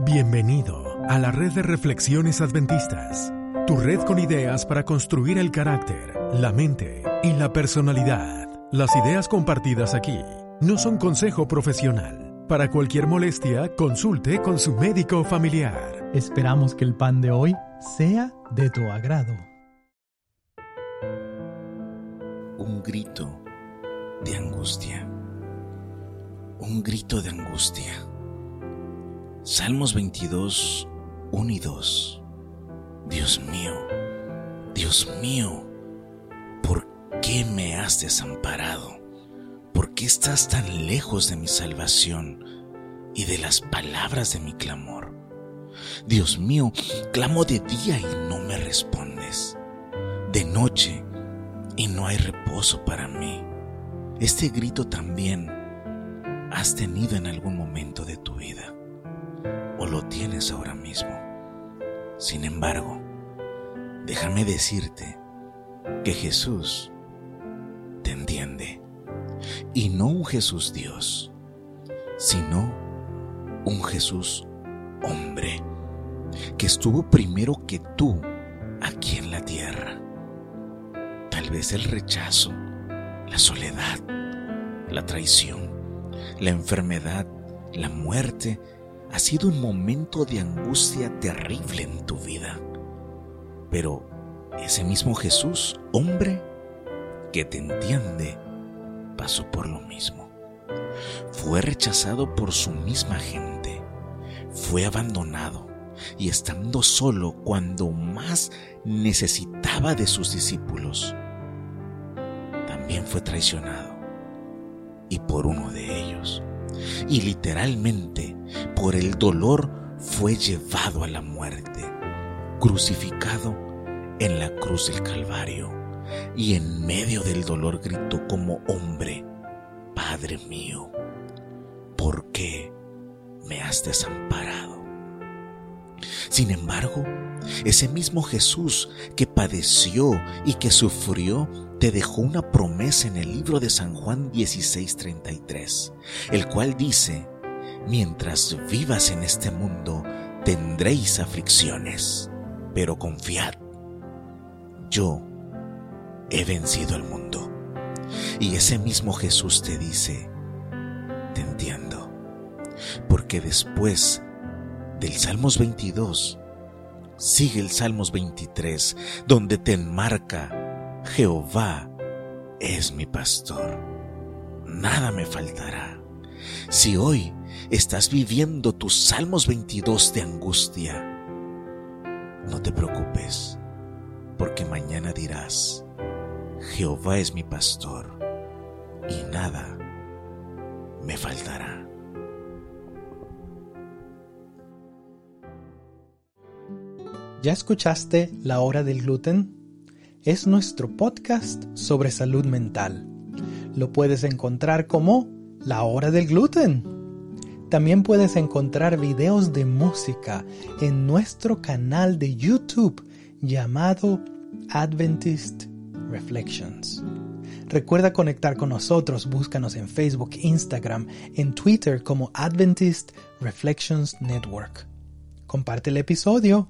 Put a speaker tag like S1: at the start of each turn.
S1: Bienvenido a la red de reflexiones adventistas, tu red con ideas para construir el carácter, la mente y la personalidad. Las ideas compartidas aquí no son consejo profesional. Para cualquier molestia, consulte con su médico familiar.
S2: Esperamos que el pan de hoy sea de tu agrado.
S3: Un grito de angustia. Un grito de angustia Salmos 22, 1 y 2. Dios mío, Dios mío, ¿por qué me has desamparado? ¿Por qué estás tan lejos de mi salvación y de las palabras de mi clamor? Dios mío, clamo de día y no me respondes, de noche y no hay reposo para mí. Este grito también has tenido en algún momento de tu vida o lo tienes ahora mismo. Sin embargo, déjame decirte que Jesús te entiende. Y no un Jesús Dios, sino un Jesús hombre, que estuvo primero que tú aquí en la tierra. Tal vez el rechazo, la soledad, la traición, la enfermedad, la muerte ha sido un momento de angustia terrible en tu vida. Pero ese mismo Jesús, hombre, que te entiende, pasó por lo mismo. Fue rechazado por su misma gente, fue abandonado y estando solo cuando más necesitaba de sus discípulos, también fue traicionado y por uno de ellos y literalmente por el dolor fue llevado a la muerte, crucificado en la cruz del Calvario y en medio del dolor gritó como hombre, Padre mío, ¿por qué me has desamparado? Sin embargo, ese mismo Jesús que padeció y que sufrió te dejó una promesa en el libro de San Juan 16:33, el cual dice, mientras vivas en este mundo tendréis aflicciones, pero confiad, yo he vencido el mundo. Y ese mismo Jesús te dice, te entiendo, porque después del Salmos 22, sigue el Salmos 23, donde te enmarca Jehová es mi pastor. Nada me faltará. Si hoy estás viviendo tus Salmos 22 de angustia, no te preocupes, porque mañana dirás, Jehová es mi pastor y nada me faltará.
S2: ¿Ya escuchaste la hora del gluten? es nuestro podcast sobre salud mental. Lo puedes encontrar como La Hora del Gluten. También puedes encontrar videos de música en nuestro canal de YouTube llamado Adventist Reflections. Recuerda conectar con nosotros, búscanos en Facebook, Instagram, en Twitter como Adventist Reflections Network. Comparte el episodio